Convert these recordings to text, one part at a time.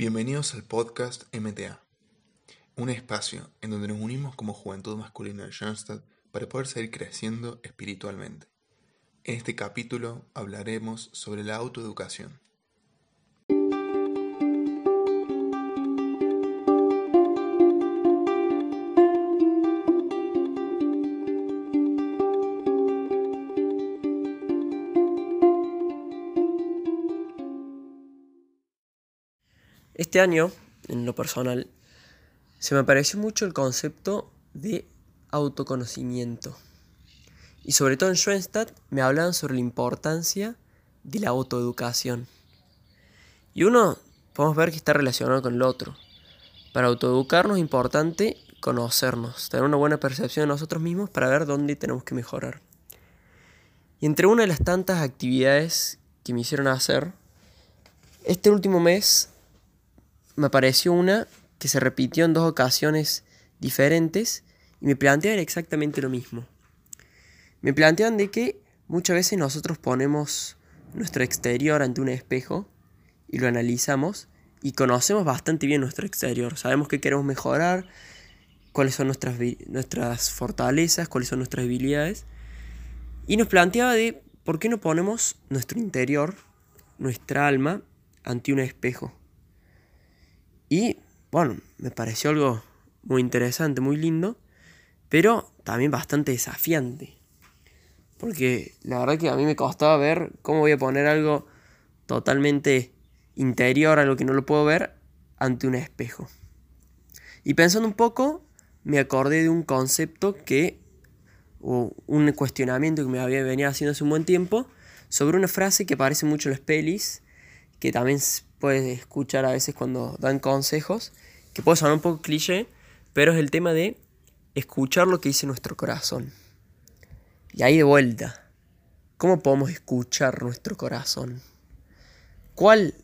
Bienvenidos al podcast MTA, un espacio en donde nos unimos como juventud masculina de Schoenstatt para poder seguir creciendo espiritualmente. En este capítulo hablaremos sobre la autoeducación. Este año, en lo personal, se me apareció mucho el concepto de autoconocimiento. Y sobre todo en Schoenstatt me hablaban sobre la importancia de la autoeducación. Y uno, podemos ver que está relacionado con el otro. Para autoeducarnos es importante conocernos, tener una buena percepción de nosotros mismos para ver dónde tenemos que mejorar. Y entre una de las tantas actividades que me hicieron hacer, este último mes me apareció una que se repitió en dos ocasiones diferentes y me plantean exactamente lo mismo. Me plantean de que muchas veces nosotros ponemos nuestro exterior ante un espejo y lo analizamos y conocemos bastante bien nuestro exterior. Sabemos qué queremos mejorar, cuáles son nuestras, nuestras fortalezas, cuáles son nuestras debilidades. Y nos planteaba de por qué no ponemos nuestro interior, nuestra alma, ante un espejo. Y bueno, me pareció algo muy interesante, muy lindo, pero también bastante desafiante. Porque la verdad que a mí me costaba ver cómo voy a poner algo totalmente interior, algo que no lo puedo ver, ante un espejo. Y pensando un poco, me acordé de un concepto que, o un cuestionamiento que me había venido haciendo hace un buen tiempo, sobre una frase que aparece mucho en las pelis, que también puedes escuchar a veces cuando dan consejos, que puede sonar un poco cliché, pero es el tema de escuchar lo que dice nuestro corazón. Y ahí de vuelta, ¿cómo podemos escuchar nuestro corazón? ¿Cuál,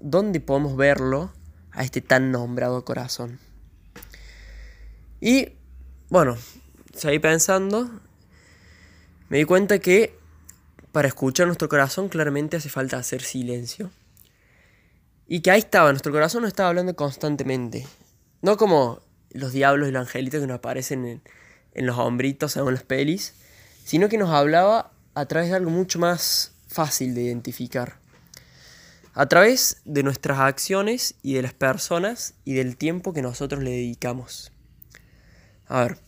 dónde podemos verlo a este tan nombrado corazón? Y bueno, seguí pensando, me di cuenta que para escuchar nuestro corazón claramente hace falta hacer silencio. Y que ahí estaba, nuestro corazón nos estaba hablando constantemente. No como los diablos y los angelitos que nos aparecen en, en los hombritos en las pelis, sino que nos hablaba a través de algo mucho más fácil de identificar. A través de nuestras acciones y de las personas y del tiempo que nosotros le dedicamos. A ver,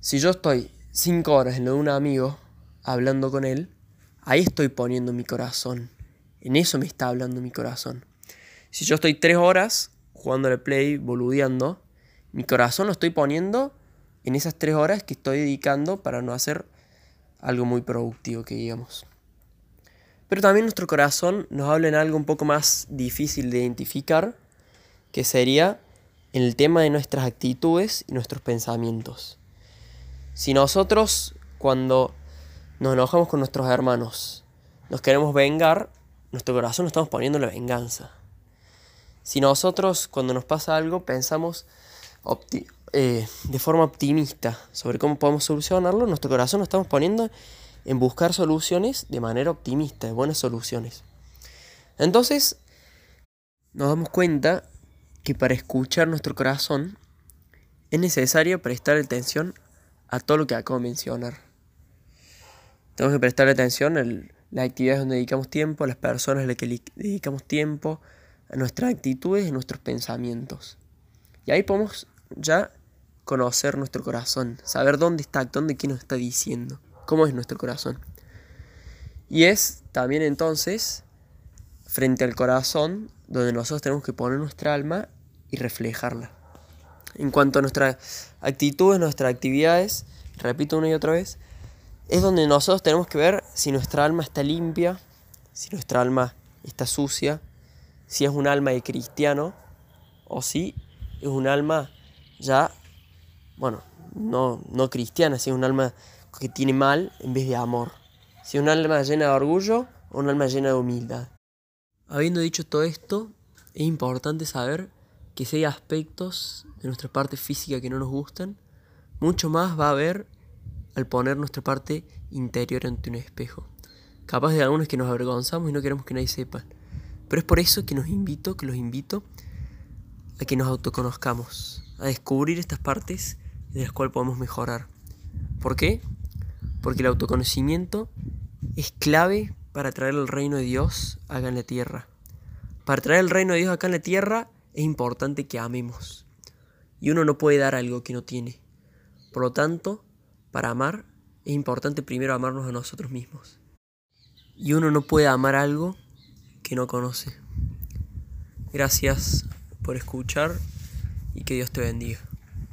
si yo estoy cinco horas en lo de un amigo hablando con él, ahí estoy poniendo mi corazón. En eso me está hablando mi corazón. Si yo estoy tres horas jugando al play, boludeando, mi corazón lo estoy poniendo en esas tres horas que estoy dedicando para no hacer algo muy productivo, que digamos. Pero también nuestro corazón nos habla en algo un poco más difícil de identificar, que sería en el tema de nuestras actitudes y nuestros pensamientos. Si nosotros cuando nos enojamos con nuestros hermanos, nos queremos vengar, nuestro corazón lo estamos poniendo en la venganza. Si nosotros cuando nos pasa algo pensamos eh, de forma optimista sobre cómo podemos solucionarlo, nuestro corazón lo estamos poniendo en buscar soluciones de manera optimista, de buenas soluciones. Entonces, nos damos cuenta que para escuchar nuestro corazón es necesario prestar atención a todo lo que acabo de mencionar. Tenemos que prestar atención a las actividades donde dedicamos tiempo, a las personas a las que dedicamos tiempo, a nuestras actitudes y nuestros pensamientos. Y ahí podemos ya conocer nuestro corazón, saber dónde está dónde qué nos está diciendo, cómo es nuestro corazón. Y es también entonces frente al corazón donde nosotros tenemos que poner nuestra alma y reflejarla. En cuanto a nuestras actitudes, nuestras actividades, repito una y otra vez, es donde nosotros tenemos que ver si nuestra alma está limpia, si nuestra alma está sucia, si es un alma de cristiano o si es un alma ya, bueno, no, no cristiana, si es un alma que tiene mal en vez de amor. Si es un alma llena de orgullo o un alma llena de humildad. Habiendo dicho todo esto, es importante saber que si hay aspectos de nuestra parte física que no nos gustan, mucho más va a haber al poner nuestra parte interior ante un espejo. Capaz de algunos que nos avergonzamos y no queremos que nadie sepa. Pero es por eso que nos invito, que los invito a que nos autoconozcamos, a descubrir estas partes de las cuales podemos mejorar. ¿Por qué? Porque el autoconocimiento es clave para traer el reino de Dios acá en la tierra. Para traer el reino de Dios acá en la tierra es importante que amemos. Y uno no puede dar algo que no tiene. Por lo tanto, para amar es importante primero amarnos a nosotros mismos. Y uno no puede amar algo que no conoce. Gracias por escuchar y que Dios te bendiga.